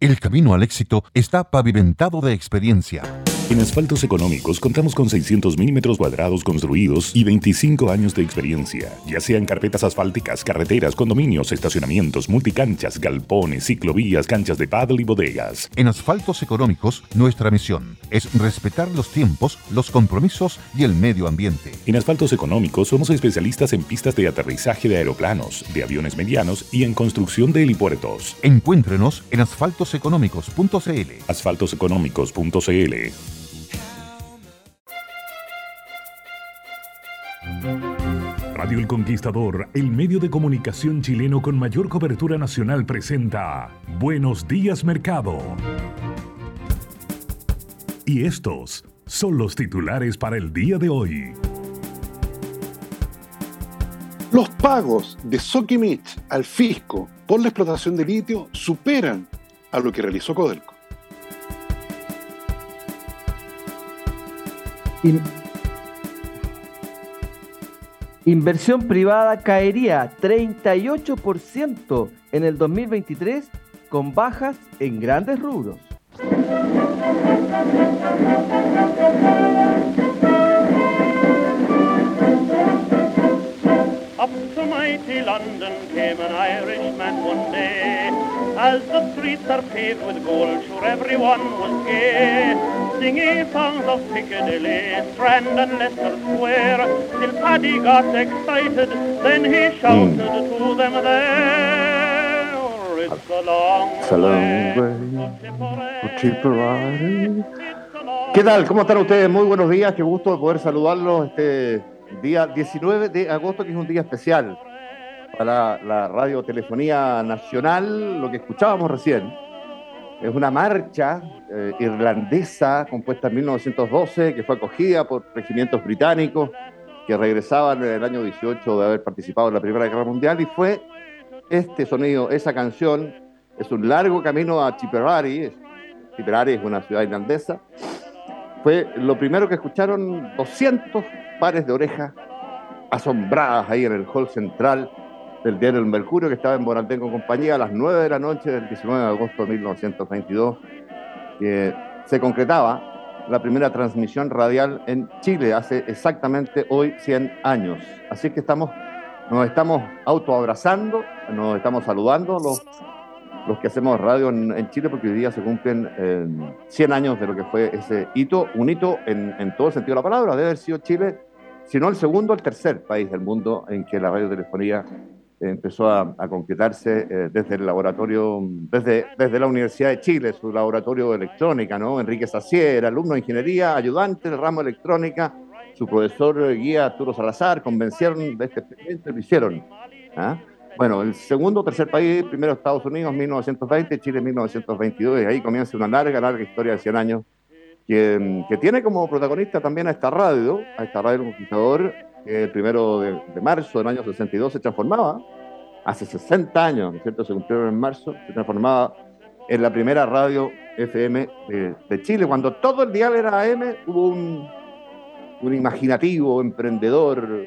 El camino al éxito está pavimentado de experiencia. En Asfaltos Económicos contamos con 600 milímetros cuadrados construidos y 25 años de experiencia, ya sean carpetas asfálticas, carreteras, condominios, estacionamientos, multicanchas, galpones, ciclovías, canchas de paddle y bodegas. En Asfaltos Económicos, nuestra misión es respetar los tiempos, los compromisos y el medio ambiente. En Asfaltos Económicos somos especialistas en pistas de aterrizaje de aeroplanos, de aviones medianos y en construcción de helipuertos. Encuéntrenos en asfaltoseconómicos.cl. Asfaltoseconómicos.cl Radio El Conquistador, el medio de comunicación chileno con mayor cobertura nacional, presenta Buenos días Mercado. Y estos son los titulares para el día de hoy. Los pagos de Sokimich al fisco por la explotación de litio superan a lo que realizó Codelco. Inversión privada caería 38% en el 2023 con bajas en grandes rubros. Up to mighty London came an Irishman one day. As the streets are paved with gold, sure everyone was gay. Singing songs of Piccadilly, Strand and Leicester Square. Till Paddy got excited, then he shouted to them there. It's a long, It's a long way to Tipperary. ¿Qué tal? ¿Cómo están ustedes? Muy buenos días. Qué gusto poder saludarlos este día 19 de agosto, que es un día especial para la radiotelefonía nacional. Lo que escuchábamos recién es una marcha eh, irlandesa compuesta en 1912 que fue acogida por regimientos británicos que regresaban en el año 18 de haber participado en la Primera Guerra Mundial y fue este sonido, esa canción, es un largo camino a Tipperary. Tipperary es una ciudad irlandesa. Fue lo primero que escucharon 200 pares de orejas asombradas ahí en el hall central del diario El Mercurio, que estaba en Bonaldengo con compañía a las 9 de la noche del 19 de agosto de 1922, que se concretaba la primera transmisión radial en Chile hace exactamente hoy 100 años. Así que estamos, nos estamos autoabrazando, nos estamos saludando los, los que hacemos radio en, en Chile, porque hoy día se cumplen eh, 100 años de lo que fue ese hito, un hito en, en todo sentido de la palabra, debe haber sido Chile, si no el segundo, el tercer país del mundo en que la radiotelefonía empezó a, a concretarse eh, desde el laboratorio, desde, desde la Universidad de Chile, su laboratorio de electrónica, ¿no? Enrique Sacier, alumno de ingeniería, ayudante del ramo de electrónica, su profesor eh, guía Arturo Salazar, convencieron de este experimento y lo hicieron. ¿ah? Bueno, el segundo tercer país, primero Estados Unidos, 1920, Chile, 1922, y ahí comienza una larga, larga historia de 100 años que, que tiene como protagonista también a esta radio, a esta radio Conquistador, que el primero de, marzo del año 62 se transformaba, hace 60 años, ¿no es cierto? Se cumplieron en marzo, se transformaba en la primera radio FM de, Chile. Cuando todo el dial era AM, hubo un, un imaginativo emprendedor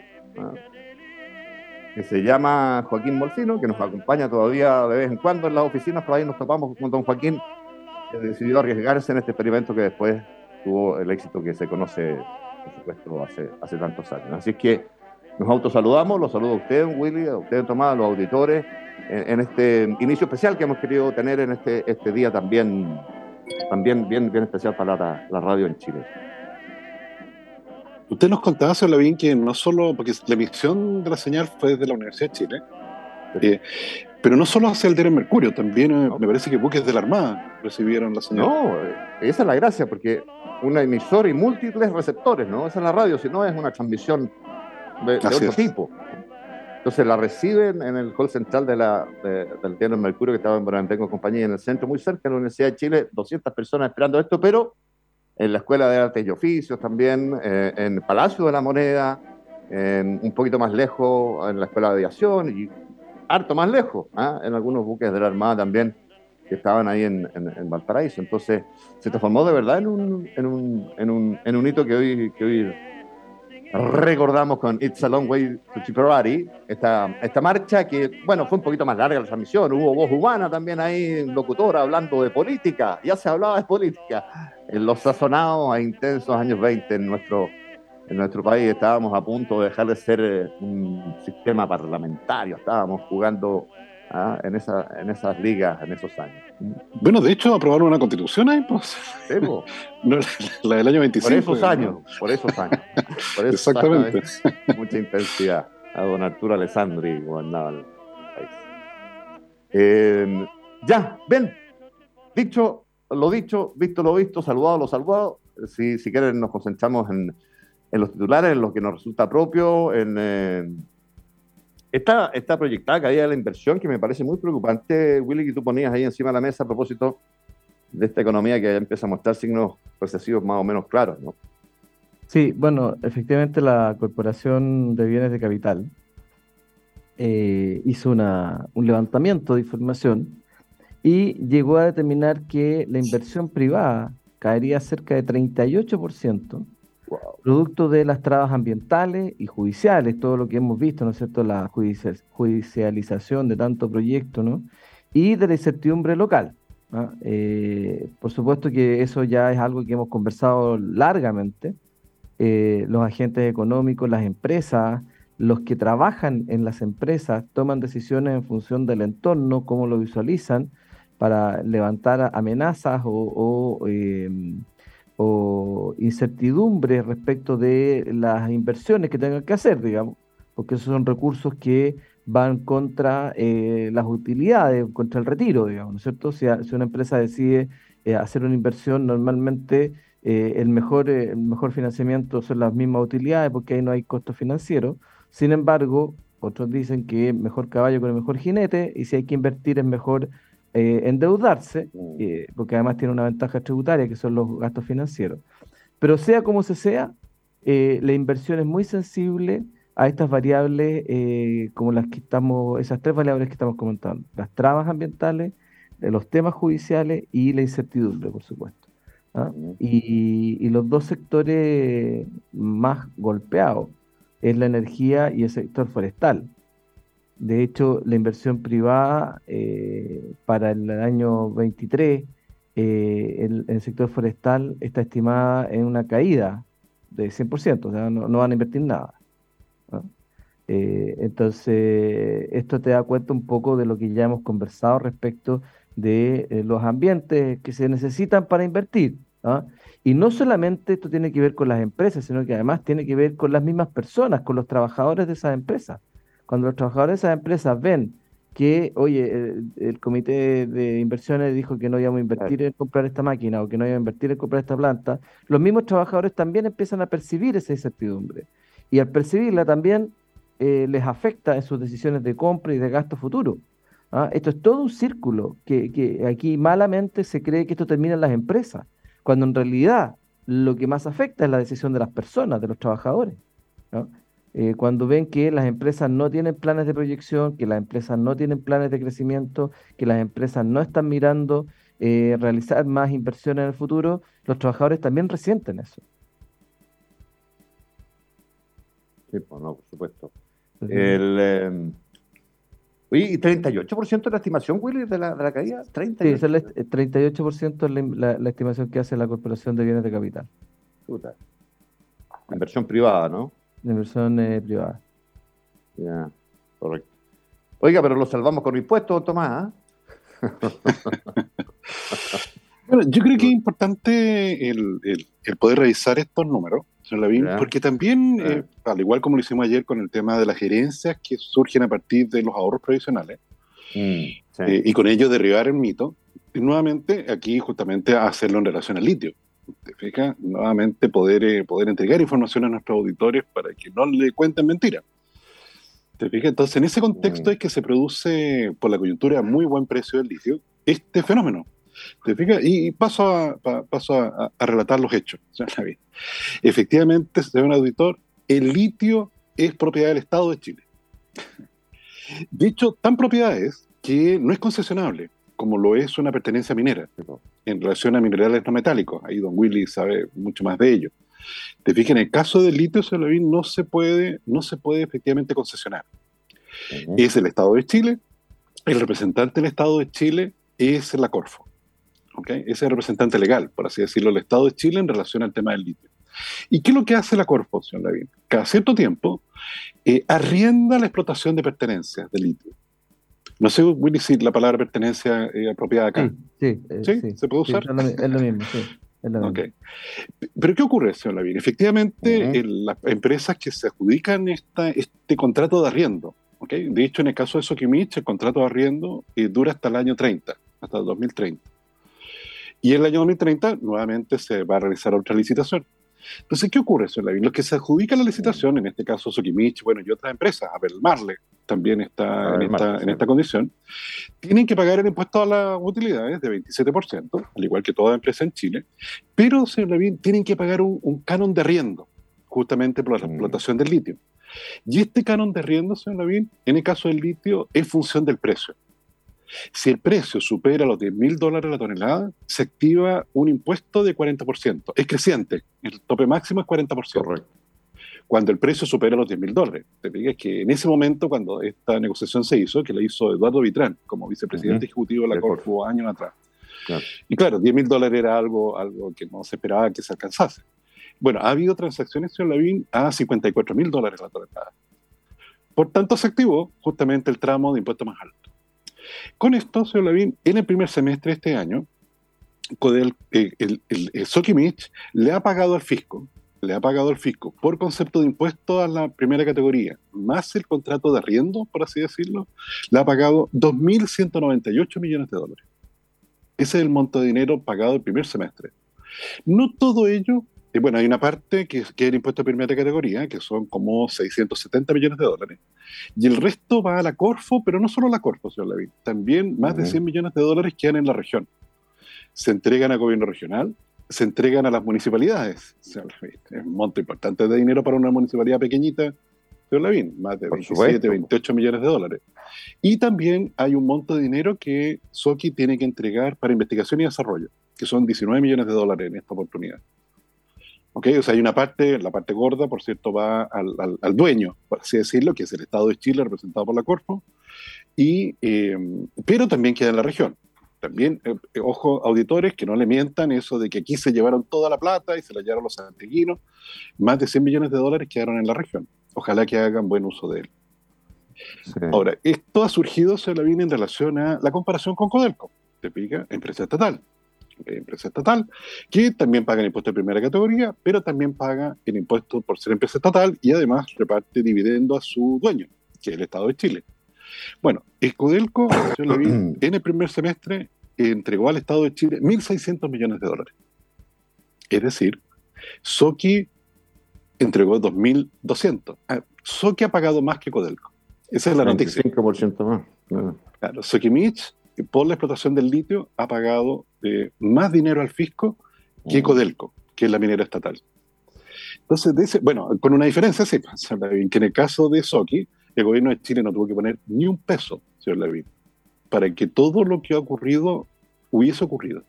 que se llama Joaquín Molcino, que nos acompaña todavía de vez en cuando en las oficinas, por ahí nos topamos con don Joaquín, que decidió arriesgarse en este experimento que después tuvo el éxito que se conoce, por supuesto, hace, hace tantos años. Así es que nos autosaludamos, los saludo a usted, Willy, a usted, Tomás, a los auditores, en, en este inicio especial que hemos querido tener en este, este día también, también bien, bien especial para la, la radio en Chile. Usted nos contaba, señor Lavín, que no solo, porque la emisión de la señal fue desde la Universidad de Chile, eh, pero no solo hacia el diario Mercurio, también eh, me parece que buques de la Armada recibieron la señal. No, eh, esa es la gracia, porque una emisora y múltiples receptores, ¿no? Esa es la radio, si no es una transmisión de, otro es. tipo. Entonces la reciben en el hall central de la, del Diario Mercurio, que estaba en Buenaventura compañía, en el centro, muy cerca de la Universidad de Chile, 200 personas esperando esto, pero en la Escuela de Artes y Oficios también, eh, en Palacio de la Moneda, en, un poquito más lejos en la Escuela de Aviación y harto más lejos, ¿ah? en algunos buques de la Armada también que estaban ahí en, en, Valparaíso. Entonces se transformó de verdad en un, en un, en un, en un hito que hoy, que hoy recordamos con It's a Long Way to Tipperary, esta, esta marcha que, bueno, fue un poquito más larga la transmisión, hubo voz humana también ahí, locutora, hablando de política, ya se hablaba de política, en los sazonados e intensos años 20 en nuestro, en nuestro país estábamos a punto de dejar de ser eh, un sistema parlamentario, estábamos jugando ¿ah? en, esa, en esas ligas en esos años. Bueno, de hecho, aprobaron una constitución ahí, pues. la, del año 25. Por esos años, por esos años. Exactamente. mucha intensidad. A don Arturo Alessandri gobernaba el país. Eh, ya, ven. Dicho lo dicho, visto lo visto, saludado lo saludado. Si, si quieren, nos concentramos en, en los titulares, en lo que nos resulta propio, en. Eh, proyectada caída de la inversión que me parece muy preocupante, Willy, que tú ponías ahí encima de la mesa a propósito de esta economía que ya empieza a mostrar signos recesivos más o menos claros, ¿no? Sí, bueno, efectivamente la Corporación de Bienes de Capital eh, hizo un levantamiento de información y llegó a determinar que la inversión privada caería cerca de 38% producto de las trabas ambientales y judiciales, todo lo que hemos visto, ¿no es cierto?, la judicialización de tanto proyecto, ¿no? Y de la incertidumbre local. Eh, por supuesto que eso ya es algo que hemos conversado largamente. Eh, los agentes económicos, las empresas, los que trabajan en las empresas toman decisiones en función del entorno, cómo lo visualizan, para levantar amenazas o, em, o incertidumbre respecto de las inversiones que tengan que hacer, digamos, porque esos son recursos que van contra eh, las utilidades, contra el retiro, digamos, ¿no es cierto? Si, una empresa decide eh, hacer una inversión, normalmente eh, el, mejor, el mejor financiamiento son las mismas utilidades porque ahí no hay costo financiero. Sin embargo, otros dicen que mejor caballo con el mejor jinete y si hay que invertir es mejor eh, endeudarse, mm. eh, porque además tiene una ventaja tributaria que son los gastos financieros. Pero sea como se sea, eh, la inversión es muy sensible a estas variables como las que estamos, esas tres variables que estamos comentando, las trabas ambientales, los temas judiciales y la incertidumbre, por supuesto. ¿ah? Y, y, los dos sectores más golpeados es la energía y el sector forestal. De hecho, la inversión privada eh, para el año 23 eh, el, sector forestal está estimada en una caída de 100%, o sea, no, van a invertir nada. Eh, entonces, esto te da cuenta un poco de lo que ya hemos conversado respecto de los ambientes que se necesitan para invertir. Y no solamente esto tiene que ver con las empresas, sino que además tiene que ver con las mismas personas, con los trabajadores de esas empresas. Cuando los trabajadores de esas empresas ven que, oye, el, comité de inversiones dijo que no íbamos a invertir en comprar esta máquina o que no íbamos a invertir en comprar esta planta, los mismos trabajadores también empiezan a percibir esa incertidumbre. Y al percibirla también eh, les afecta en sus decisiones de compra y de gasto futuro. ¿ah? Esto es todo un círculo que, que aquí malamente se cree que esto termina en las empresas, cuando en realidad lo que más afecta es la decisión de las personas, de los trabajadores. ¿no? Eh, cuando ven que las empresas no tienen planes de proyección, que las empresas no tienen planes de crecimiento, que las empresas no están mirando eh, realizar más inversiones en el futuro, los trabajadores también resienten eso. Sí, pues no, por supuesto. El, eh, ¿y 38% de la estimación, Willy, de la, de la caída? 38%. Sí, es el 38% es la, la, estimación que hace la Corporación de Bienes de Capital. Inversión privada, ¿no? De inversión eh, privada. Ya, correcto. Oiga, pero lo salvamos con impuestos, Tomás. ¿ah? bueno, yo creo que es importante el, poder revisar estos números, señor Lavín, porque también, eh, al igual como lo hicimos ayer con el tema de las gerencias que surgen a partir de los ahorros provisionales, mm, eh, y con ello derribar el mito, y nuevamente aquí justamente hacerlo en relación al litio te fijas, nuevamente poder, eh, poder entregar información a nuestros auditores para que no le cuenten mentiras. ¿Te fijas? Entonces, en ese contexto mm. es que se produce, por la coyuntura a muy buen precio del litio, este fenómeno. ¿Te fijas? Y, paso, a, paso a, relatar los hechos. Efectivamente, señor auditor, el litio es propiedad del Estado de Chile. De hecho, tan propiedad es que no es concesionable como lo es una pertenencia minera en relación a minerales no metálicos. Ahí don Willy sabe mucho más de ello. Te fijas, en el caso del litio, no se puede, no se puede efectivamente concesionar. Es el Estado de Chile, el representante del Estado de Chile es la Corfo. ¿okay? Es el representante legal, por así decirlo, del Estado de Chile en relación al tema del litio. ¿Y qué es lo que hace la Corfo, señor Lavín? Cada cierto tiempo eh, arrienda la explotación de pertenencias de litio. No sé, Willy, si la palabra pertenencia es apropiada acá. Sí, sí, ¿Sí? ¿Se puede usar? es lo mismo, sí. Pero ¿qué ocurre, señor Lavín? Efectivamente, las empresas que se adjudican esta, este contrato de arriendo, ¿okay? de hecho, en el caso de Sokimich, el contrato de arriendo eh, dura hasta el año 30, hasta el 2030. Y en el año 2030, nuevamente, se va a realizar otra licitación. Entonces, ¿qué ocurre, señor Lavín? Los que se adjudican la licitación, en este caso Sokimich, bueno, y otras empresas, Abel Marle también está, en, esta, en esta condición, tienen que pagar el impuesto a las utilidades de 27%, al igual que toda empresa en Chile, pero, señor Lavín, tienen que pagar un, canon de arriendo, justamente por la mm. explotación del litio. Y este canon de arriendo, señor Lavín, en el caso del litio, es función del precio. Si el precio supera los 10 mil dólares la tonelada, se activa un impuesto de 40%. Es creciente, el tope máximo es 40%. Correcto. Cuando el precio supera los 10 mil dólares. Te digas que en ese momento, cuando esta negociación se hizo, que la hizo Eduardo Vitrán como vicepresidente ejecutivo de la Corfo años atrás. Y claro, 10 mil dólares era algo, algo que no se esperaba que se alcanzase. Bueno, ha habido transacciones, señor Lavín, a 54 mil dólares la tonelada. Por tanto, se activó justamente el tramo de impuesto más alto. Con señor Lavín, en el primer semestre de este año, el, el, el, Sokimich le ha pagado al fisco, le ha pagado al fisco por concepto de impuesto a la primera categoría, más el contrato de arriendo, por así decirlo, le ha pagado 2.198 millones de dólares. Ese es el monto de dinero pagado el primer semestre. No todo ello y bueno, hay una parte que, que es el impuesto de primera categoría, que son como 670 millones de dólares. Y el resto va a la Corfo, pero no solo a la Corfo, señor Levin. También más de 100 millones de dólares quedan en la región. Se entregan al gobierno regional, se entregan a las municipalidades. Señor Levin. Es un monto importante de dinero para una municipalidad pequeñita, señor Levin. Más de 27, 28 millones de dólares. Y también hay un monto de dinero que Soki tiene que entregar para investigación y desarrollo, que son 19 millones de dólares en esta oportunidad. ¿Ok? O sea, hay una parte, la parte gorda, por cierto, va al, al, dueño, por así decirlo, que es el Estado de Chile, representado por la Corfo, y, eh, pero también queda en la región. También, eh, ojo, auditores, que no le mientan eso de que aquí se llevaron toda la plata y se la llevaron los santiaguinos. Más de 100 millones de dólares quedaron en la región. Ojalá que hagan buen uso de él. Ahora, esto ha surgido, se lo viene en relación a la comparación con Codelco, te pica, empresa estatal empresa estatal, que también paga el impuesto de primera categoría, pero también paga el impuesto por ser empresa estatal y además reparte dividendo a su dueño, que es el Estado de Chile. Bueno, Escodelco, en el primer semestre entregó al Estado de Chile 1.600 millones de dólares. Es decir, Soki entregó 2.200. Ah, Soki ha pagado más que Codelco. Esa es la noticia. 25% más. Claro, Soki Mitch por la explotación del litio ha pagado eh, más dinero al fisco que. Codelco, que es la minera estatal. Entonces, dice, bueno, con una diferencia, sí, que en el caso de Soki, el gobierno de Chile no tuvo que poner ni un peso, señor Levin, para que todo lo que ha ocurrido hubiese ocurrido.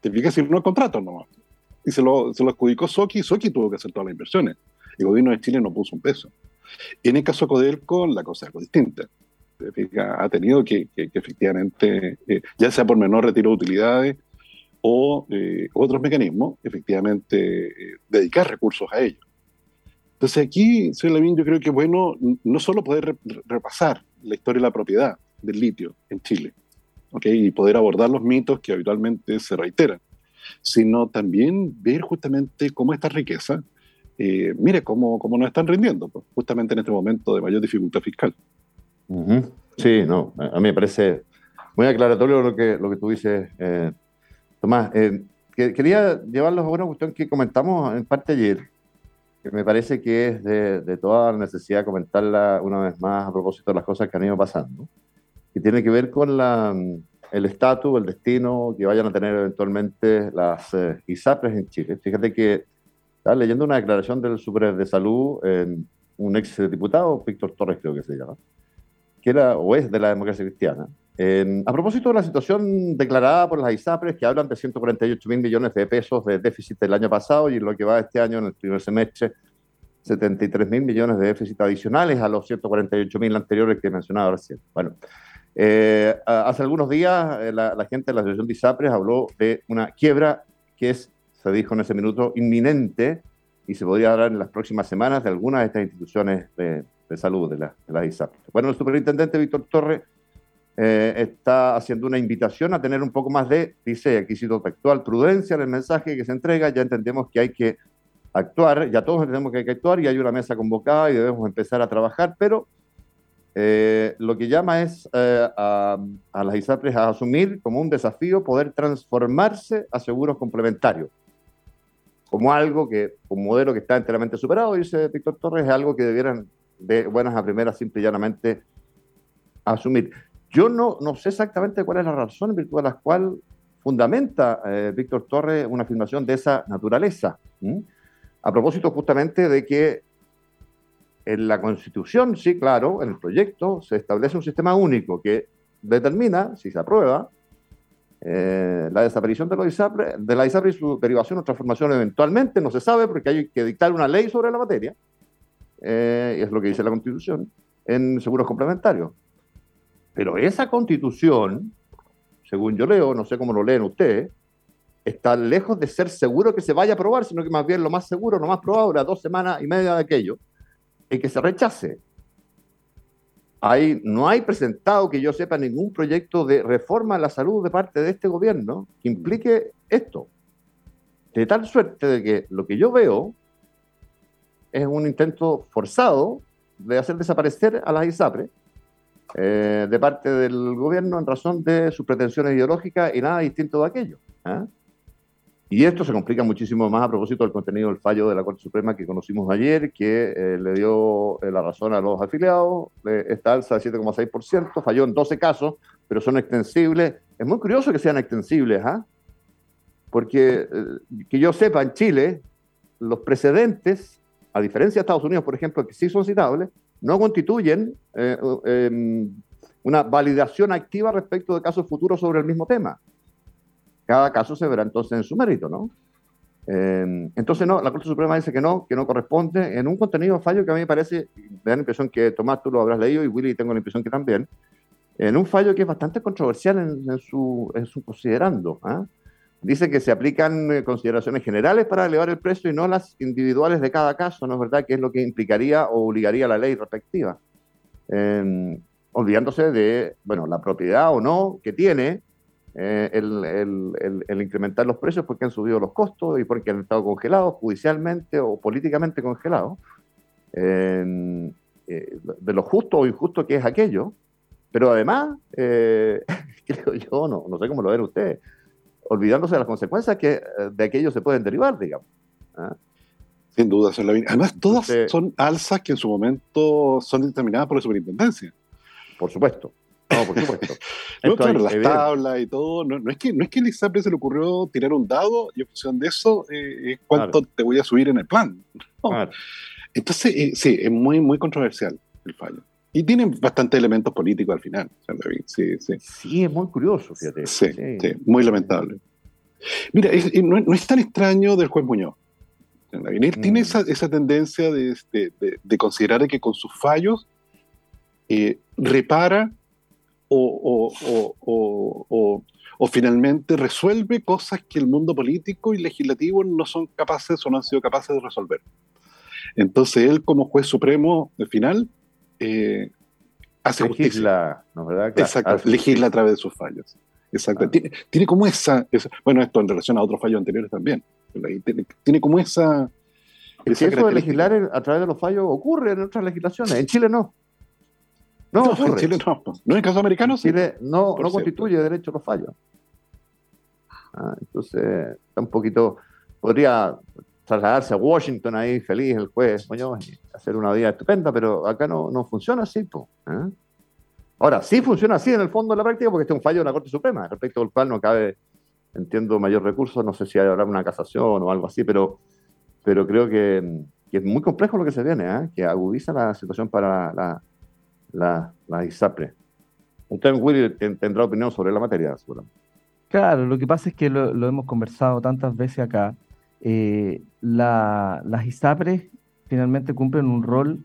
Te fijas si no contrato nomás. Y se lo, se lo adjudicó Soki, Soki tuvo que hacer todas las inversiones. El gobierno de Chile no puso un peso. En el caso de Codelco, la cosa es algo distinta ha tenido que, efectivamente, eh, ya sea por menor retiro de utilidades o eh, otros mecanismos, efectivamente eh, dedicar recursos a ello. Entonces aquí, señor Lavín, yo creo que es bueno no solo poder repasar la historia de la propiedad del litio en Chile, y poder abordar los mitos que habitualmente se reiteran, sino también ver justamente cómo esta riqueza, mire cómo, cómo nos están rindiendo, pues, justamente en este momento de mayor dificultad fiscal. Sí, no, a mí me parece muy aclaratorio lo que, lo que tú dices, eh, Tomás. Eh, quería llevarlos a una cuestión que comentamos en parte ayer, que me parece que es de, toda la necesidad comentarla una vez más a propósito de las cosas que han ido pasando, y tiene que ver con la, el estatus, el destino que vayan a tener eventualmente las eh, ISAPRES en Chile. Fíjate que estaba leyendo una declaración del Super de Salud, un ex diputado, Víctor Torres creo que se llama, era o es de la democracia cristiana, a propósito de la situación declarada por las ISAPRES, que hablan de 148 mil millones de pesos de déficit del año pasado y lo que va este año en el primer semestre, 73 mil millones de déficit adicionales a los 148 mil anteriores que he mencionado recién. Bueno, eh, hace algunos días eh, la, gente de la Asociación de ISAPRES habló de una quiebra que es, se dijo en ese minuto, inminente y se podría dar en las próximas semanas de algunas de estas instituciones de, salud de, la, de las ISAPRES. Bueno, el superintendente Víctor Torres eh, está haciendo una invitación a tener un poco más de, dice aquí cito textual, prudencia en el mensaje que se entrega, ya entendemos que hay que actuar, ya todos entendemos que hay que actuar y hay una mesa convocada y debemos empezar a trabajar, pero eh, lo que llama es eh, a, a, las ISAPRES a asumir como un desafío poder transformarse a seguros complementarios, como algo que, un modelo que está enteramente superado, dice Víctor Torres, es algo que debieran de buenas a primeras simple y llanamente asumir. Yo no, no sé exactamente cuál es la razón en virtud de la cual fundamenta eh, Víctor Torres una afirmación de esa naturaleza. A propósito justamente de que en la Constitución, sí, claro, en el proyecto se establece un sistema único que determina, si se aprueba, eh, la desaparición de, ISAPRE, de la ISAPRE y su derivación o transformación eventualmente, no se sabe porque hay que dictar una ley sobre la materia, eh, es lo que dice la Constitución, en seguros complementarios. Pero esa constitución, según yo leo, no sé cómo lo leen ustedes, está lejos de ser seguro que se vaya a aprobar, sino que más bien lo más seguro, lo más probable, a dos semanas y media de aquello, es que se rechace. Hay, no hay presentado, que yo sepa, ningún proyecto de reforma a la salud de parte de este gobierno que implique esto. De tal suerte de que lo que yo veo es un intento forzado de hacer desaparecer a las ISAPRE eh, de parte del gobierno en razón de sus pretensiones ideológicas y nada distinto de aquello. ¿ah? Y esto se complica muchísimo más a propósito del contenido del fallo de la Corte Suprema que conocimos ayer, que eh, le dio eh, la razón a los afiliados, esta alza de 7,6%, falló en 12 casos, pero son extensibles. Es muy curioso que sean extensibles, ¿ah? porque que yo sepa, en Chile, los precedentes, a diferencia de Estados Unidos, por ejemplo, que sí son citables, no constituyen eh, em, una validación activa respecto de casos futuros sobre el mismo tema. Cada caso se verá entonces en su mérito, ¿no? Em, entonces, no, la Corte Suprema dice que no, que no corresponde en un contenido fallo que a mí me parece, me da la impresión que Tomás tú lo habrás leído y Willy tengo la impresión que también, en un fallo que es bastante controversial en, su, en su considerando. ¿ah? Dice que se aplican eh, consideraciones generales para elevar el precio y no las individuales de cada caso, ¿no es verdad? Que es lo que implicaría o obligaría la ley respectiva. Em, olvidándose de, bueno, la propiedad o no que tiene eh, el, incrementar los precios porque han subido los costos y porque han estado congelados judicialmente o políticamente congelados. Em, eh, de lo justo o injusto que es aquello. Pero además, creo yo, no, no sé cómo lo ven ustedes, olvidándose de las consecuencias que eh, de aquello se pueden derivar, digamos. ¿ah? Sin duda, Además, todas son alzas que en su momento son determinadas por la superintendencia. Por supuesto. No, por supuesto. no, las tablas y todo. No, es que, no es que el ISAPRE se le ocurrió tirar un dado y en función de eso eh, es cuánto te voy a subir en el plan. Entonces, eh, sí, es muy, muy controversial el fallo. Y tienen bastante elementos políticos al final, Sí, sí. sí, es muy curioso, fíjate. Sí, sí. muy lamentable. Mira, no, es tan extraño del juez Muñoz. Él tiene mm. esa, esa tendencia de, de, considerar que con sus fallos eh, repara o, o, o, o, finalmente resuelve cosas que el mundo político y legislativo no son capaces o no han sido capaces de resolver. Entonces él como juez supremo final eh, hace legisla, ¿no verdad? Exacto, legisla a través de sus fallos. Exacto. Ah. Tiene, tiene, como esa, bueno, esto en relación a otros fallos anteriores también. Tiene, como esa... esa eso de legislar a través de los fallos ocurre en otras legislaciones. En Chile no. No, en Chile no. No en el caso americano en Chile no, no constituye derecho a los fallos. Ah, entonces, está un poquito. Podría trasladarse a Washington ahí feliz el jueves, y hacer una vida estupenda, pero acá no, no funciona así. Po, ¿eh? Ahora, sí funciona así en el fondo de la práctica porque este es un fallo de la Corte Suprema, respecto al cual no cabe, entiendo, mayor recurso, no sé si habrá una casación o algo así, pero, pero creo que, es muy complejo lo que se viene, ¿eh? que agudiza la situación para la, la, la ISAPRE. Usted, Willy, tendrá opinión sobre la materia, seguramente. Claro, lo que pasa es que lo, hemos conversado tantas veces acá. Eh, las ISAPRES finalmente cumplen un rol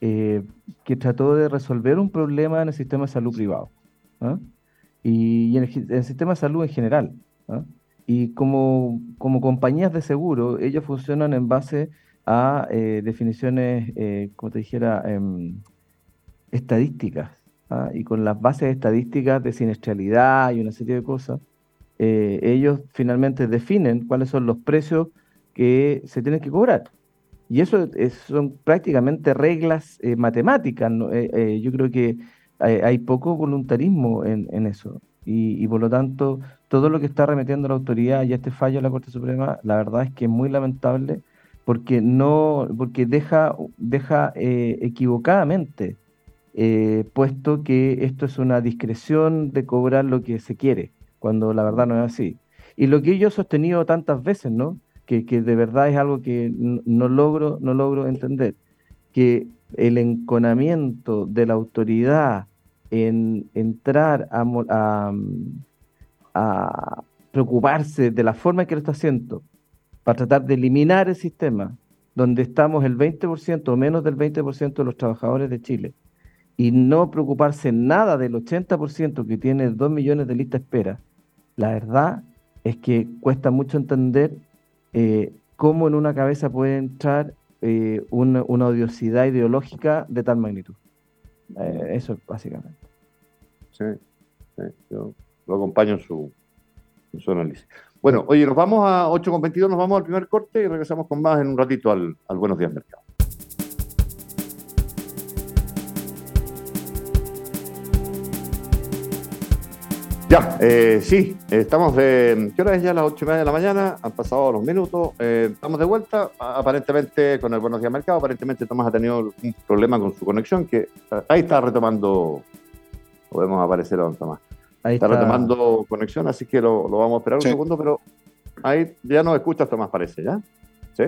eh, que trató de resolver un problema en el sistema de salud privado ¿ah? y, en, el, sistema de salud en general. Y como, como compañías de seguro, ellos funcionan en base a eh, definiciones, como te dijera, em, estadísticas. ¿ah? Y con las bases estadísticas de siniestralidad y una serie de cosas, ellos finalmente definen cuáles son los precios que se tienen que cobrar. Y eso son prácticamente reglas eh, matemáticas. Eh, eh, yo creo que hay, poco voluntarismo en, eso. Y, por lo tanto, todo lo que está remetiendo la autoridad y este fallo de la Corte Suprema, la verdad es que es muy lamentable porque no porque deja, deja equivocadamente puesto que esto es una discreción de cobrar lo que se quiere, cuando la verdad no es así. Y lo que yo he sostenido tantas veces, ¿no? que, de verdad es algo que no, logro, no logro entender, que el enconamiento de la autoridad en entrar a, a, preocuparse de la forma en que lo está haciendo, para tratar de eliminar el sistema, donde estamos el 20% o menos del 20% de los trabajadores de Chile, y no preocuparse nada del 80% que tiene 2 millones de lista espera, la verdad es que cuesta mucho entender eh, cómo en una cabeza puede entrar eh, una, odiosidad ideológica de tal magnitud. Eh, eso básicamente. Sí, yo lo acompaño en su, análisis. Bueno, oye, nos vamos a 8.22, nos vamos al primer corte y regresamos con más en un ratito al Buenos Días Mercado. Ya, eh, sí, estamos de. ¿Qué hora es ya? Las ocho y media de la mañana, han pasado los minutos. Eh, estamos de vuelta, aparentemente con el Buenos Días Mercado. Aparentemente Tomás ha tenido un problema con su conexión, que ahí está retomando. Podemos aparecer a don Tomás. Ahí está, retomando conexión, así que lo, vamos a esperar un segundo, pero ahí ya nos escuchas, Tomás, parece, ¿ya? ¿Sí?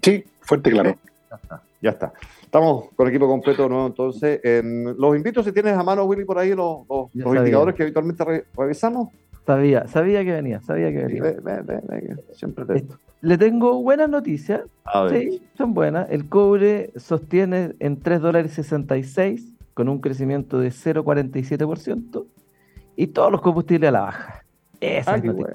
Sí, fuerte y claro. Ya está, ya está. Estamos con equipo completo, ¿no? Entonces, los invito si tienes a mano, Willy, por ahí los, indicadores que habitualmente revisamos. Sabía, sabía que venía, sabía que venía. Ve, ve, ve, siempre te... Le tengo buenas noticias. Sí, son buenas. El cobre sostiene en 3 dólares 66 con un crecimiento de 0,47% y todos los combustibles a la baja. Esa ah, es bueno.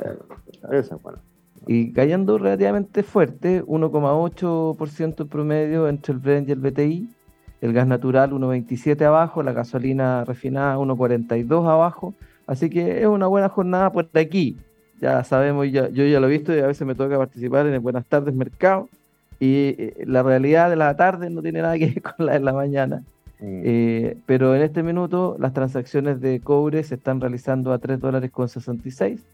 Esa es buena y cayendo relativamente fuerte, 1,8% en promedio entre el Brent y el BTI, el gas natural 1,27 abajo, la gasolina refinada 1,42 abajo, así que es una buena jornada por aquí. Ya sabemos, yo ya lo he visto y a veces me toca participar en el Buenas tardes Mercado y eh, la realidad de la tarde no tiene nada que ver con la de la mañana. Mm. Eh, pero en este minuto las transacciones de cobre se están realizando a 3 dólares con 66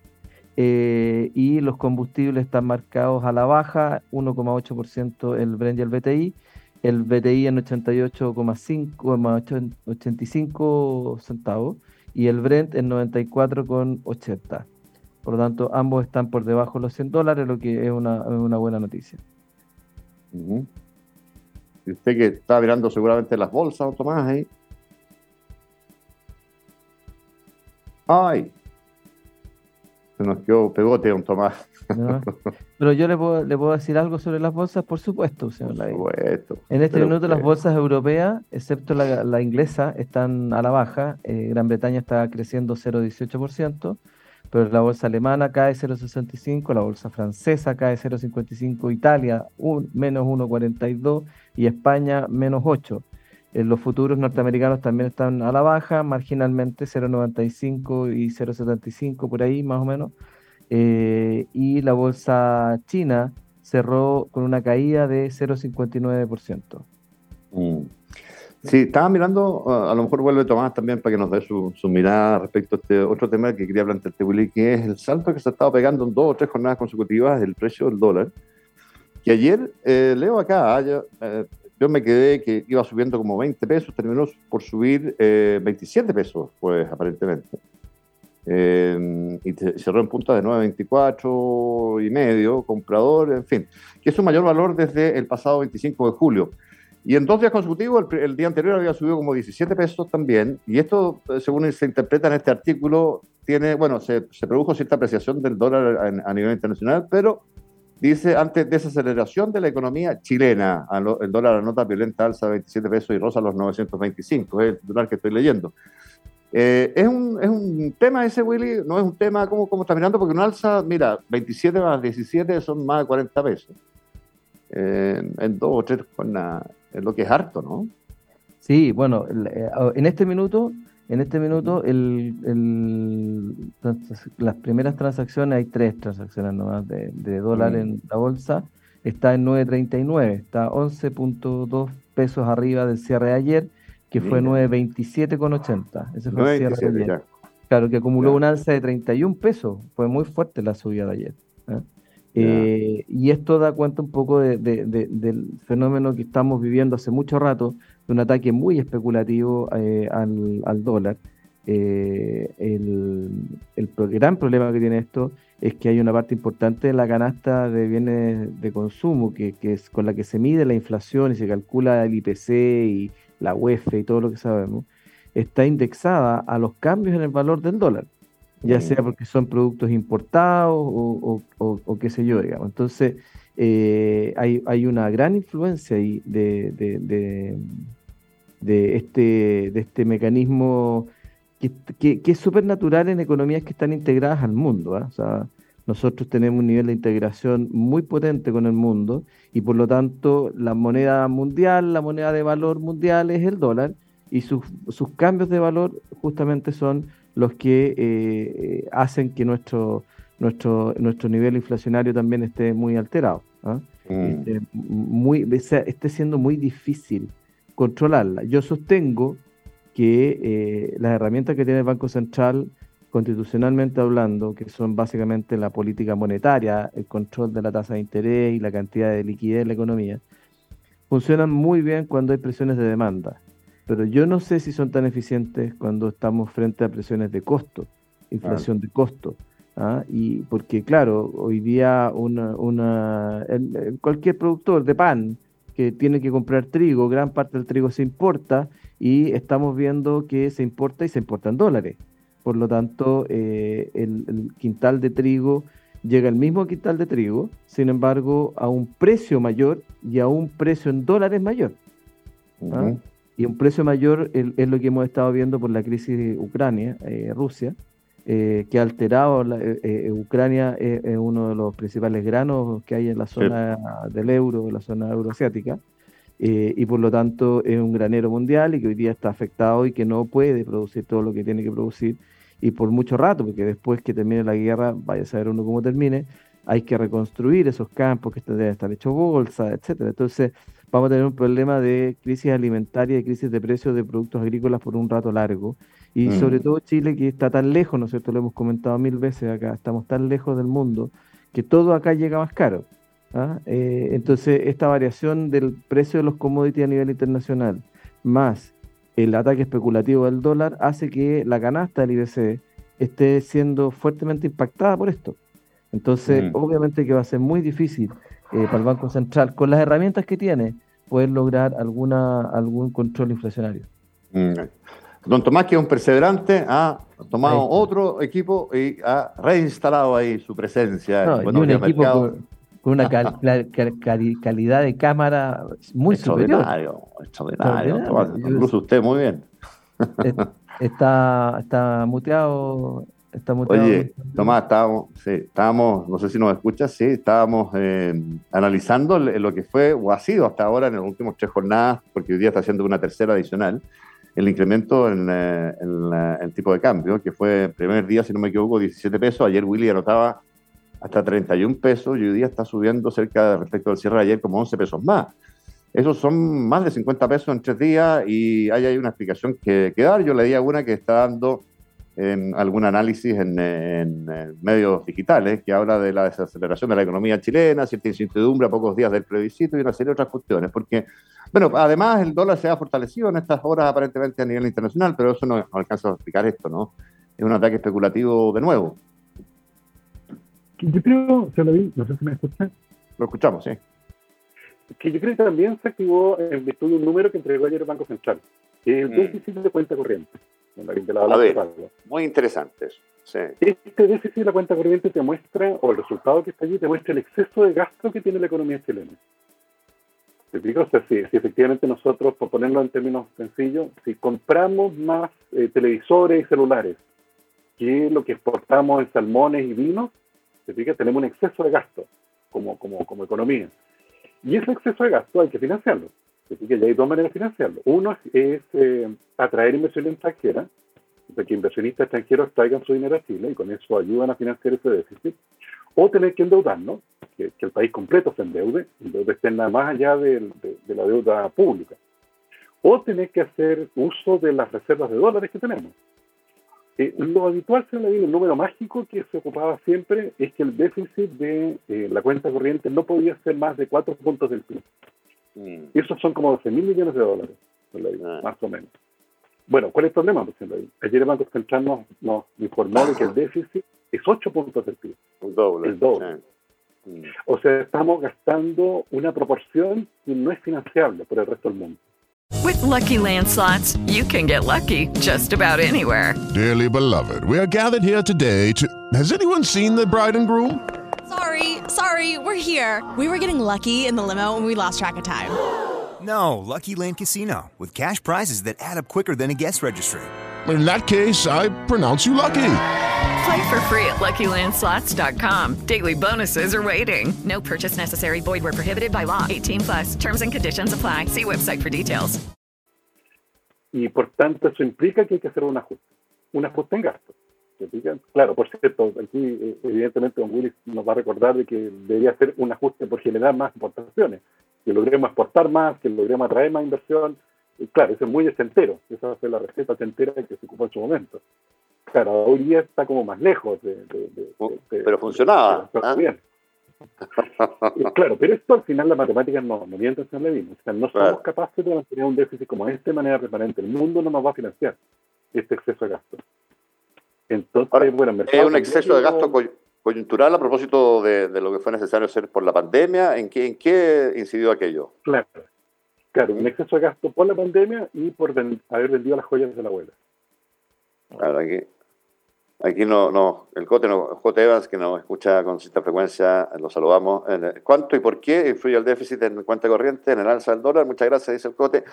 eh, y los combustibles están marcados a la baja, 1,8% el Brent y el BTI, el BTI en 88,85 centavos y el Brent en 94,80. Por lo tanto, ambos están por debajo de los 100 dólares, lo que es una, buena noticia. Usted que está mirando seguramente las bolsas, Tomás, ahí. ¡Ay! Se nos quedó pegote, don Tomás. Pero yo le puedo, le puedo decir algo sobre las bolsas, por supuesto, señor Por supuesto. En este minuto las bolsas europeas, excepto la, inglesa, están a la baja. Eh, Gran Bretaña está creciendo 0,18%, pero la bolsa alemana cae 0,65%, la bolsa francesa cae 0,55%, Italia un, menos 1,42% y España menos 8%. Eh, los futuros norteamericanos también están a la baja, marginalmente 0,95 y 0,75 por ahí más o menos. Eh, y la bolsa china cerró con una caída de 0,59%. Mm. Sí, estaba mirando, a lo mejor vuelve Tomás también para que nos dé su, mirada respecto a este otro tema que quería plantearte, Willy, que es el salto que se ha estado pegando en dos o tres jornadas consecutivas del precio del dólar que ayer, eh, leo acá, yo, yo, me quedé que iba subiendo como 20 pesos, terminó por subir 27 pesos, pues aparentemente. y cerró en punta de 9.24 y medio, comprador, en fin, que es un mayor valor desde el pasado 25 de julio. Y en dos días consecutivos, el, día anterior había subido como 17 pesos también. Y esto, eh, según se interpreta en este artículo, tiene, bueno, se, produjo cierta apreciación del dólar a, nivel internacional, pero dice antes desaceleración de la economía chilena. el dólar anota violenta alza de 27 pesos y rosa a los 925. Es el dólar que estoy leyendo. Eh, es, un, es, un, tema ese, Willy, no es un tema como, como está mirando, porque una alza, mira, 27 más 17 son más de 40 pesos. Eh, en dos o tres con es lo que es harto, ¿no? Sí, bueno, eh, en este minuto, en este minuto, el, las primeras transacciones, hay tres transacciones nomás de, dólar mm. en la bolsa, está en 9.39, está 11.2 pesos arriba del cierre de ayer, que fue 9.27,80. Ese fue el cierre de ayer. Claro, que acumuló un alza de 31 pesos, fue muy fuerte la subida de ayer. ¿eh? Eh, y esto da cuenta un poco del fenómeno que estamos viviendo hace mucho rato, de un ataque muy especulativo eh, al, dólar. Eh, el, gran problema que tiene esto es que hay una parte importante de la canasta de bienes de consumo que, es con la que se mide la inflación y se calcula el IPC y la UEF y todo lo que sabemos, está indexada a los cambios en el valor del dólar ya sea porque son productos importados o, qué sé yo, digamos. Entonces, eh, hay, hay, una gran influencia ahí de, de, este, de este mecanismo que, es súper natural en economías que están integradas al mundo. O sea, nosotros tenemos un nivel de integración muy potente con el mundo y por lo tanto la moneda mundial, la moneda de valor mundial es el dólar y sus, sus cambios de valor justamente son los que eh, hacen que nuestro, nuestro, nuestro nivel inflacionario también esté muy alterado. ¿ah? Mm. muy, esté siendo muy difícil controlarla. Yo sostengo que eh, las herramientas que tiene el Banco Central, constitucionalmente hablando, que son básicamente la política monetaria, el control de la tasa de interés y la cantidad de liquidez en la economía, funcionan muy bien cuando hay presiones de demanda pero yo no sé si son tan eficientes cuando estamos frente a presiones de costo, inflación de costo. ¿ah? Y porque, claro, hoy día una, cualquier productor de pan que tiene que comprar trigo, gran parte del trigo se importa y estamos viendo que se importa y se importa en dólares. Por lo tanto, eh, el, quintal de trigo llega al mismo quintal de trigo, sin embargo, a un precio mayor y a un precio en dólares mayor. ¿ah? y un precio mayor es lo que hemos estado viendo por la crisis de Ucrania, eh, Rusia, eh, que ha alterado, eh, Ucrania es, uno de los principales granos que hay en la zona del euro, la zona euroasiática, y por lo tanto es un granero mundial y que hoy día está afectado y que no puede producir todo lo que tiene que producir y por mucho rato, porque después que termine la guerra, vaya a saber uno cómo termine, hay que reconstruir esos campos que deben estar hechos bolsa, etcétera. Entonces, vamos a tener un problema de crisis alimentaria y crisis de precios de productos agrícolas por un rato largo. Y mm. sobre todo Chile, que está tan lejos, ¿no es cierto? Lo hemos comentado mil veces acá, estamos tan lejos del mundo que todo acá llega más caro. ¿ah? Eh, entonces, esta variación del precio de los commodities a nivel internacional, más el ataque especulativo del dólar, hace que la canasta del IBC esté siendo fuertemente impactada por esto. Entonces, mm. obviamente que va a ser muy difícil eh, para el Banco Central, con las herramientas que tiene, poder lograr alguna algún control inflacionario. Mm. Don Tomás, que es un perseverante, ha tomado otro equipo y ha reinstalado ahí su presencia. un equipo con, una calidad de cámara muy superior. Extraordinario, Incluso usted muy bien. Está, está muteado Oye, Tomás, estábamos, sí, estábamos, no sé si nos escuchas, sí, estábamos eh, analizando lo que fue o ha sido hasta ahora en las últimas tres jornadas, porque hoy día está haciendo una tercera adicional, el incremento en, eh, el tipo de cambio, que fue el primer día, si no me equivoco, 17 pesos. Ayer Willy anotaba hasta 31 pesos y hoy día está subiendo cerca respecto al cierre de ayer como 11 pesos más. Esos son más de 50 pesos en tres días y hay, hay una explicación que, que dar. Yo le di a una que está dando en algún análisis en, medios digitales que habla de la desaceleración de la economía chilena, cierta incertidumbre a pocos días del plebiscito y una serie de otras cuestiones. Porque, bueno, además el dólar se ha fortalecido en estas horas aparentemente a nivel internacional, pero eso no alcanza a explicar esto, ¿no? Es un ataque especulativo de nuevo. Yo creo, se lo vi, no sé si me escuchan. Lo escuchamos, sí. Que yo creo que también se activó en virtud de un número que entregó ayer el Banco Central, que es el mm. déficit de cuenta corriente a ver, muy interesante Este déficit de la cuenta corriente te muestra, o el resultado que está allí, te muestra el exceso de gasto que tiene la economía chilena. ¿Te explico? O sea, si, efectivamente nosotros, por ponerlo en términos sencillos, si compramos más eh, televisores y celulares que lo que exportamos en salmones y vinos, ¿te? Tenemos un exceso de gasto como, como, como economía. Y ese exceso de gasto hay que financiarlo. Así que ya hay dos maneras de financiarlo. Uno es eh, atraer inversión extranjera, de que inversionistas extranjeros traigan su dinero a Chile y con eso ayudan a financiar ese déficit. O tener que endeudarnos, que, el país completo se endeude, deuda externa más allá de, la deuda pública. O tener que hacer uso de las reservas de dólares que tenemos. Eh, lo habitual, se le el número mágico que se ocupaba siempre es que el déficit de eh, la cuenta corriente no podía ser más de cuatro puntos del PIB. Mm. Y esos son como 12 mil millones de dólares, ah. más o menos. Bueno, ¿cuál es el problema? Pues, ayer el Banco Central nos, informó de que el déficit es 8 puntos del PIB. El doble. El doble. Mm. O sea, estamos gastando una proporción que no es financiable por el resto del mundo. With lucky landslots, you can get lucky just about anywhere. Dearly beloved, we are gathered here today to. Has anyone seen the bride and groom? Sorry, sorry, we're here. We were getting lucky in the limo and we lost track of time. No, Lucky Land Casino, with cash prizes that add up quicker than a guest registry. In that case, I pronounce you lucky. Play for free at LuckyLandSlots.com. Daily bonuses are waiting. No purchase necessary. Void where prohibited by law. 18 plus. Terms and conditions apply. See website for details. Y por tanto, eso implica que hay que hacer un ajuste. Un ajuste en gastos. Claro, por cierto, aquí eh, evidentemente don Willis nos va a recordar de que debería hacer un ajuste por generar más importaciones, que logremos exportar más, que logremos atraer más inversión. Y claro, eso es muy entero, esa fue la receta entera que se ocupó en su momento. Claro, hoy día está como más lejos de... pero funcionaba. bien. claro, pero esto al final las matemáticas no, no mienten, señor Levin. O sea, no somos capaces de mantener un déficit como este de manera permanente. El mundo no nos va a financiar este exceso de gasto. Entonces, bueno, ¿Es un exceso de gasto coyuntural a propósito de, lo que fue necesario hacer por la pandemia? ¿En qué, en qué incidió aquello? Claro, claro, un exceso de gasto por la pandemia y por haber vendido las joyas de la abuela. Claro, aquí, aquí no, no, el Cote, no, Cote Evans, que nos escucha con cierta frecuencia, lo saludamos. ¿Cuánto y por qué influye el déficit en cuenta corriente, en el alza del dólar? Muchas gracias, dice el Cote.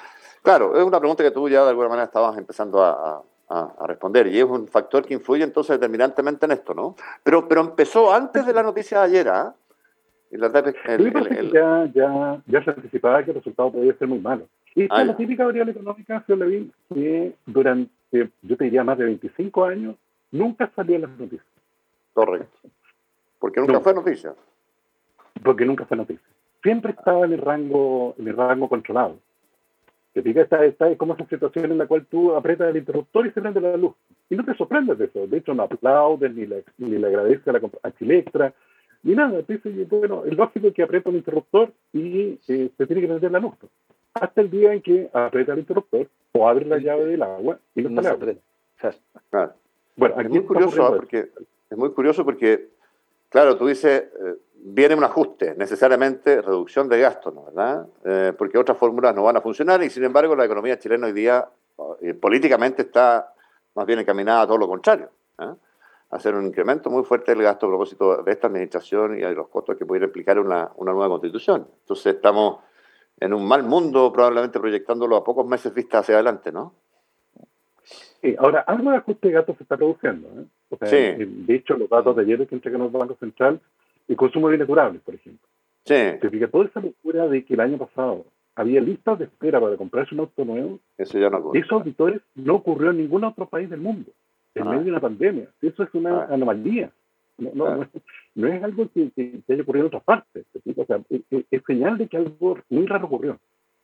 Claro, es una pregunta que tú ya de alguna manera estabas empezando a a, responder. Y es un factor que influye entonces determinantemente en esto, ¿no? Pero, pero empezó antes de la noticia de ayer, ¿ah? ya, ya, ya se anticipaba que el resultado podía ser muy malo. Y esta es la típica variable económica, señor Levin, que durante, yo te diría, más de 25 años, nunca salió en las noticias. Correcto. Porque nunca fue noticia. Porque nunca fue noticia. Siempre estaba en el rango, en el rango controlado. Te fijas, esta, es como esa situación en la cual tú apretas el interruptor y se prende la luz. Y no te sorprendes de eso. De hecho, no aplaudes ni le, ni le agradeces a, la, a Chilectra, ni nada. Dices, bueno, es lógico que aprieta el interruptor y eh, se tiene que prender la luz. Hasta el día en que aprieta el interruptor o abre la llave del agua y no, sale Bueno, es muy curioso porque es muy curioso porque, claro, tú dices, eh, viene un ajuste, necesariamente reducción de gastos, ¿no? ¿verdad? Eh, porque otras fórmulas no van a funcionar y sin embargo la economía chilena hoy día eh, políticamente está más bien encaminada a todo lo contrario, ¿eh? hacer un incremento muy fuerte del gasto a propósito de esta administración y de los costos que pudiera implicar una, una nueva constitución. Entonces estamos en un mal mundo probablemente proyectándolo a pocos meses vista hacia adelante, ¿no? Sí, ahora, algo de ajuste de gastos se está produciendo. sí. De hecho, los datos de ayer que entregan los bancos central y consumo de bienes durables, por ejemplo. Sí. Te fijas, toda esa locura de que el año pasado había listas de espera para comprarse un auto nuevo. Eso ya no ocurre. Esos auditores no ocurrió en ningún otro país del mundo, en ah. medio de una pandemia. Eso es una ah. anomalía. No, no, no, es, algo que, que, haya ocurrido en otras partes. O sea, es, señal de que algo muy raro ocurrió.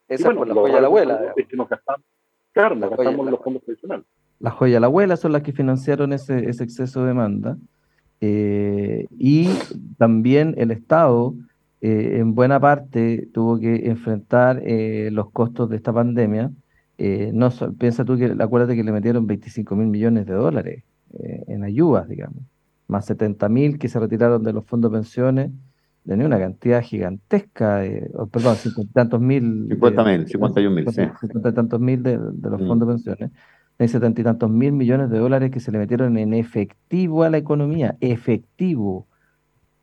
Esa bueno, la joya de la abuela. Es que nos gastamos, claro, nos gastamos los fondos tradicionales. la joya de la abuela son las que financiaron ese, ese exceso de demanda. Eh, y también el Estado, eh, en buena parte, tuvo que enfrentar eh, los costos de esta pandemia. no Piensa tú que, acuérdate que le metieron 25 mil millones de dólares en ayudas, digamos, más 70 mil que se retiraron de los fondos de pensiones tenía una cantidad gigantesca, perdón, 50 tantos mil. 50 mil, 51 mil, sí. 50 tantos mil de, los mm. fondos de pensiones. Hay 70 y tantos mil millones de dólares que se le metieron en efectivo a la economía, efectivo.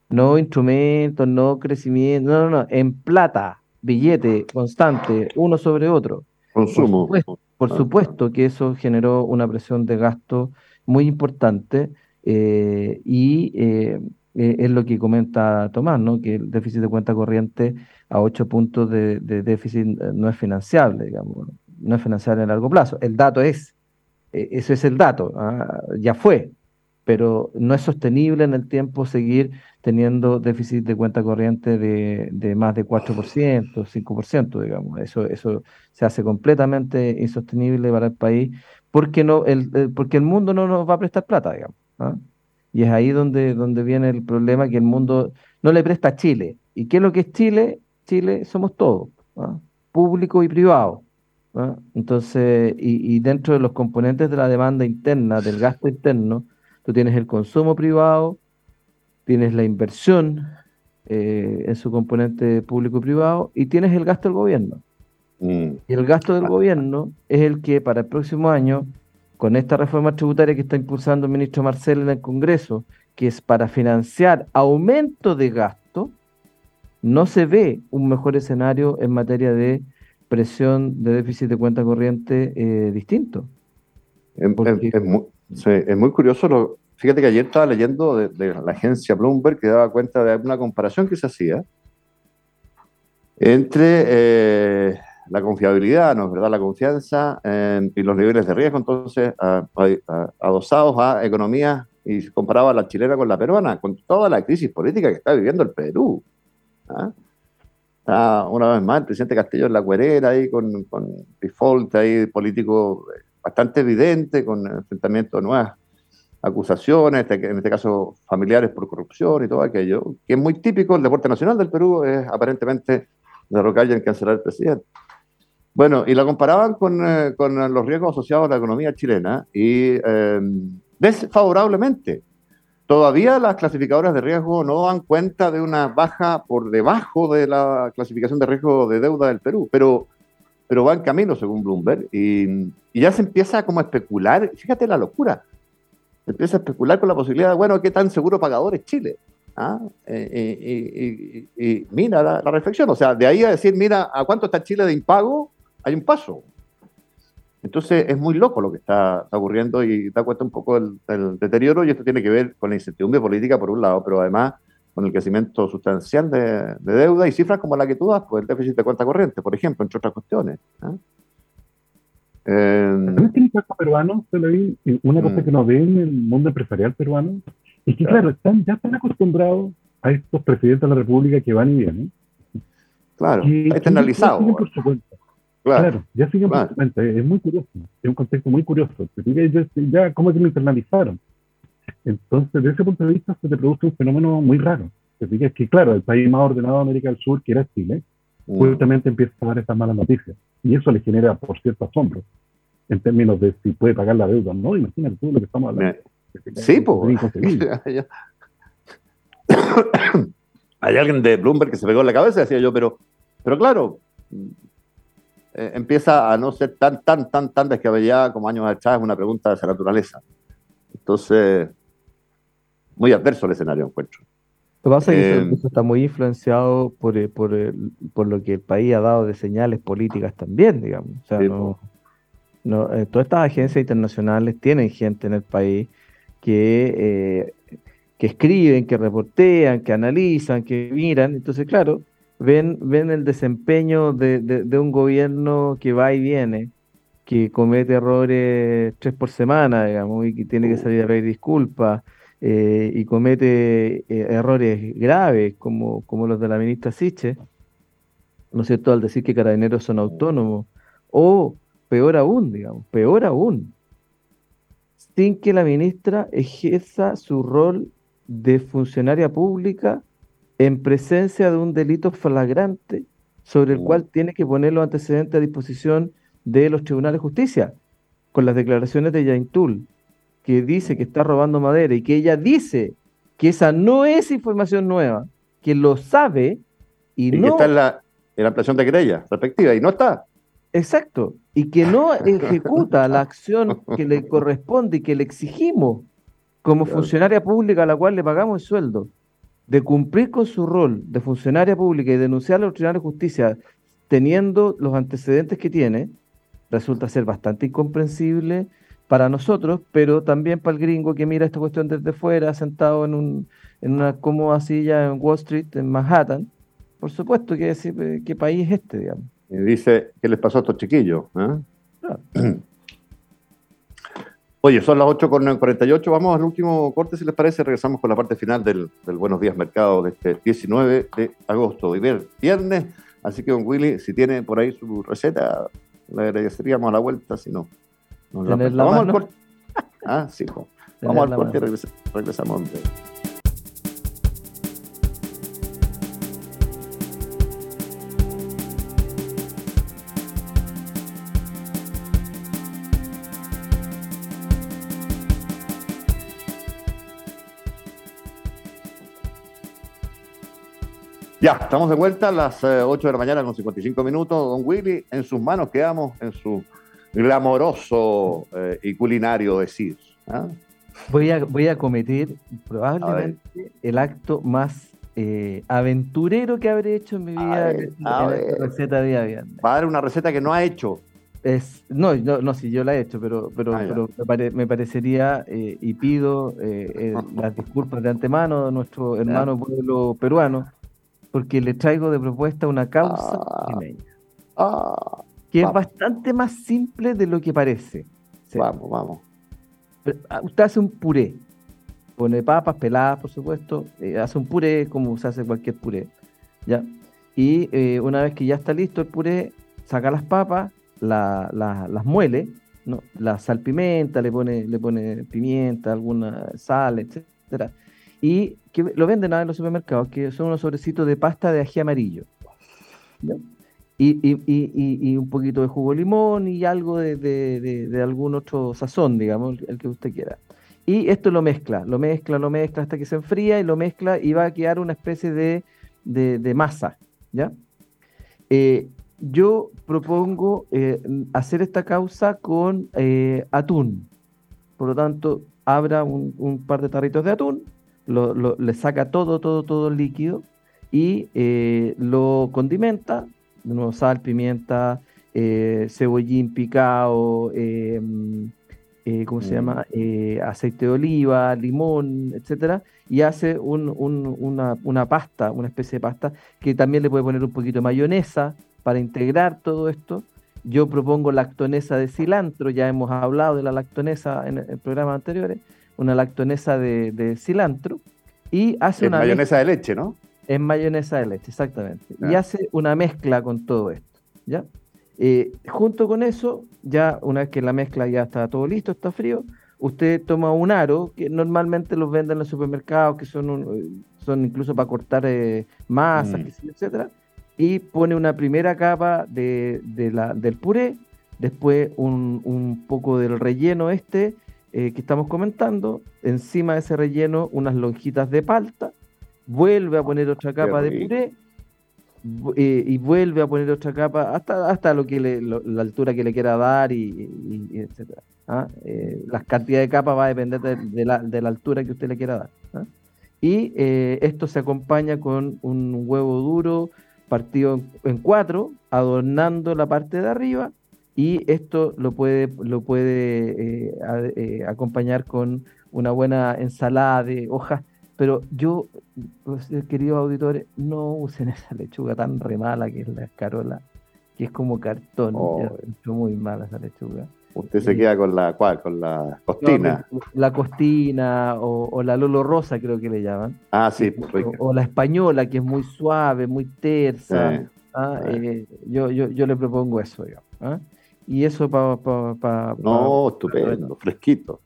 No instrumentos, no crecimiento, no, no, no, en plata, billete constante, uno sobre otro. Consumo. Por supuesto, que eso generó una presión de gasto muy importante eh, y eh, eh, es lo que comenta Tomás, ¿no? que el déficit de cuenta corriente a 8 puntos de, déficit no es financiable, digamos, no es financiable a largo plazo. El dato es, eh, eso es el dato, ¿ah? ya fue, pero no es sostenible en el tiempo seguir teniendo déficit de cuenta corriente de, de más de 4%, 5%, digamos. Eso, eso se hace completamente insostenible para el país porque, no, el, porque el mundo no nos va a prestar plata, digamos. ¿ah? Y es ahí donde, donde viene el problema que el mundo no le presta a Chile. ¿Y qué es lo que es Chile? Chile somos todos, ¿ah? público y privado. Entonces, y, dentro de los componentes de la demanda interna, del gasto interno, tú tienes el consumo privado, tienes la inversión eh, en su componente público y privado, y tienes el gasto del gobierno. Mm. Y el gasto del gobierno es el que para el próximo año con esta reforma tributaria que está impulsando el ministro Marcel en el Congreso, que es para financiar aumento de gasto, no se ve un mejor escenario en materia de presión de déficit de cuenta corriente eh, distinto. Es, muy, curioso. Lo, fíjate que ayer estaba leyendo de, la agencia Bloomberg que daba cuenta de una comparación que se hacía entre eh, la confiabilidad, ¿no es verdad? La confianza y los niveles de riesgo, entonces, adosados a economías y comparaba la chilena con la peruana, con toda la crisis política que está viviendo el Perú. ¿ah? Está una vez más el presidente Castillo en la cuerera ahí con, con default ahí político bastante evidente, con enfrentamiento de nuevas acusaciones, este, en este caso familiares por corrupción y todo aquello, que es muy típico, el deporte nacional del Perú es aparentemente derrocar y encarcelar al presidente. Bueno, y la comparaban con, eh, con, los riesgos asociados a la economía chilena y eh, desfavorablemente. Todavía las clasificadoras de riesgo no dan cuenta de una baja por debajo de la clasificación de riesgo de deuda del Perú, pero, pero va en camino según Bloomberg y, ya se empieza como a especular, fíjate la locura, empieza a especular con la posibilidad de, bueno, ¿qué tan seguro pagador es Chile? ¿Ah? Eh, y, mira la, reflexión, o sea, de ahí a decir, mira, ¿a cuánto está Chile de impago? hay un paso. Entonces es muy loco lo que está, ocurriendo y da cuenta un poco del, deterioro y esto tiene que ver con la incertidumbre política por un lado, pero además con el crecimiento sustancial de, deuda y cifras como la que tú das, pues el déficit de cuenta corriente, por ejemplo, entre otras cuestiones. ¿ah? Eh, También tiene caso peruano, una cosa mm. que no ve en el mundo empresarial peruano es que, claro, están, ya están acostumbrados a estos presidentes de la República que van y vienen. Claro, externalizado. Claro, ya siguen es muy curioso, es un contexto muy curioso. Ya, ya cómo se lo internalizaron. Entonces, desde ese punto de vista, se te produce un fenómeno muy raro. Es que, claro, el país más ordenado de América del Sur, que era Chile, mm. justamente empieza a dar estas malas noticias. Y eso le genera, por cierto, asombro en términos de si puede pagar la deuda no. Imagínate tú lo que estamos hablando. Sí, pues. Hay alguien de Bloomberg que se pegó en la cabeza, decía yo, pero, pero claro, eh, empieza a no ser tan, tan, tan, tan descabellada como años atrás, es una pregunta de esa naturaleza. Entonces, muy adverso el escenario, encuentro. Lo que pasa es que eh, está muy influenciado por, eh, por, por, lo que el país ha dado de señales políticas también, digamos. O sea, no, no, todas estas agencias internacionales tienen gente en el país que, que escriben, que reportean, que analizan, que miran. Entonces, claro, ven, ven el desempeño de, un gobierno que va y viene, que comete errores tres por semana, digamos, y que tiene que salir a pedir disculpas, eh, y comete eh, errores graves, como, como los de la ministra Siche, ¿no es cierto?, al decir que carabineros son autónomos, o peor aún, digamos, peor aún, sin que la ministra ejerza su rol de funcionaria pública en presencia de un delito flagrante sobre el cual tiene que poner los antecedentes a disposición de los tribunales de justicia, con las declaraciones de Yaintul, que dice que está robando madera y que ella dice que esa no es información nueva, que lo sabe y, no... Que está en la, en la ampliación de querella respectiva y no está. Exacto, y que no ejecuta la acción que le corresponde y que le exigimos como funcionaria pública a la cual le pagamos el sueldo, de cumplir con su rol de funcionaria pública y denunciar a los tribunales de justicia teniendo los antecedentes que tiene, resulta ser bastante incomprensible para nosotros, pero también para el gringo que mira esta cuestión desde fuera, sentado en, un, en una cómoda silla en Wall Street, en Manhattan. Por supuesto que decir qué país es este, digamos. Y dice, ¿qué les pasó a estos chiquillos? ¿Eh? Oye, son las 8.48. Vamos al último corte, si les parece. Regresamos con la parte final del, Buenos Días Mercado de este 19 de agosto. Viernes. Así que, don Willy, si tiene por ahí su receta, le agradeceríamos a la vuelta. Si no, nos la, la Vamos al corte. Ah, sí, Vamos al corte y regresamos. Ya, estamos de vuelta a las 8 eh, de la mañana con 55 minutos. Don Willy, en sus manos quedamos en su glamoroso eh, y culinario decir. ¿ah? Voy, a, voy a cometer probablemente el acto más eh, aventurero que habré hecho en mi vida en esta receta de Va a dar una receta que no ha hecho. Es, no, no, no, sí, yo la he hecho, pero, pero, ah, me, parecería y pido las disculpas de antemano a nuestro hermano pueblo peruano porque le traigo de propuesta una causa ah, ah, que es bastante más simple de lo que parece. Vamos, vamos. Ah, usted hace un puré, pone papas peladas, por supuesto, eh, hace un puré como se hace cualquier puré, ¿ya? Y eh, una vez que ya está listo el puré, saca las papas, las muele, ¿no? la salpimenta, le pone, le pone pimienta, alguna sal, etcétera y que lo venden en los supermercados, que son unos sobrecitos de pasta de ají amarillo. Y, un poquito de jugo de limón y algo de, algún otro sazón, digamos, el que usted quiera. Y esto lo mezcla, lo mezcla, lo mezcla hasta que se enfría y lo mezcla y va a quedar una especie de, masa, ¿ya? Eh, yo propongo eh, hacer esta causa con eh, atún. Por lo tanto, abra un par de tarritos de atún, lo, le saca todo, todo, todo el líquido y eh, lo condimenta, de nuevo sal, pimienta, eh, cebollín picado, eh, ¿cómo se llama? Mm. aceite de oliva, limón, etcétera, y hace un, una, una, pasta, una especie de pasta, que también le puede poner un poquito de mayonesa para integrar todo esto. Yo propongo lactonesa de cilantro, ya hemos hablado de la lactonesa en, en programas anteriores una lactonesa de, cilantro y hace una... mayonesa de leche, ¿no? Es mayonesa de leche, exactamente. Y hace una mezcla con todo esto, ¿ya? Eh, junto con eso, ya una vez que la mezcla ya está todo listo, está frío, usted toma un aro, que normalmente los venden en los supermercados, que son, son incluso para cortar eh, masas, mm. etcétera, y pone una primera capa de, la, del puré, después un, un poco del relleno este, eh, que estamos comentando, encima de ese relleno unas lonjitas de palta, vuelve a poner otra capa de puré eh, y vuelve a poner otra capa hasta, hasta lo que la altura que le quiera dar y, etcétera. ¿ah? Eh, la cantidad de capas va a depender de, la, de, la, altura que usted le quiera dar. ¿ah? Y esto se acompaña con un huevo duro partido en cuatro, adornando la parte de arriba y esto lo puede, lo puede eh, eh, acompañar con una buena ensalada de hojas, pero yo, pues, eh, queridos auditores, no usen esa lechuga tan re mala que es la escarola, que es como cartón, oh. muy mala esa lechuga. Usted se queda con la cuál, con la costina. la costina o, la lolo rosa creo que le llaman. Ah, sí, o, la española que es muy suave, muy tersa. ¿ah? yo, yo, yo le propongo eso, digamos. ¿ah? Y eso para... Pa, no, estupendo, fresquito.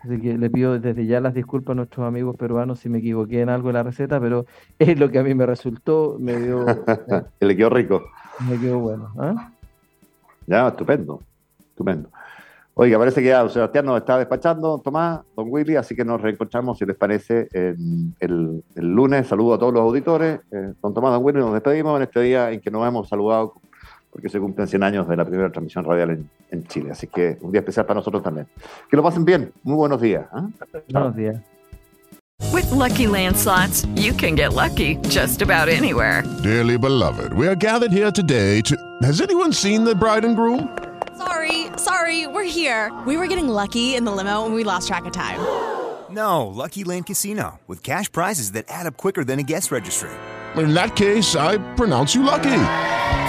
Así que le pido desde ya las disculpas a nuestros amigos peruanos si me equivoqué en algo de la receta, pero es lo que a mí me resultó, me dio... le quedó rico. Me quedó bueno. ¿ah? Ya, estupendo, estupendo. Oiga, parece que ya don Sebastián nos está despachando, Tomás, don Willy, así que nos reencontramos, si les parece, el, el, lunes. Saludo a todos los auditores. Eh, don Tomás, don Willy, nos despedimos en este día en que nos hemos saludado porque se cumplen 100 años de la primera transmisión radial en, en Chile. Así que un día especial para nosotros también. Que lo pasen bien. Muy buenos días. ¿eh? Buenos días. With lucky landslots, you can get lucky just about anywhere. Dearly beloved, we are gathered here today to. Has anyone seen the bride and groom? Sorry, sorry, we're here. We were getting lucky in the limo and we lost track of time. No, Lucky Land Casino, with cash prizes that add up quicker than a guest registry. In that case, I pronounce you lucky.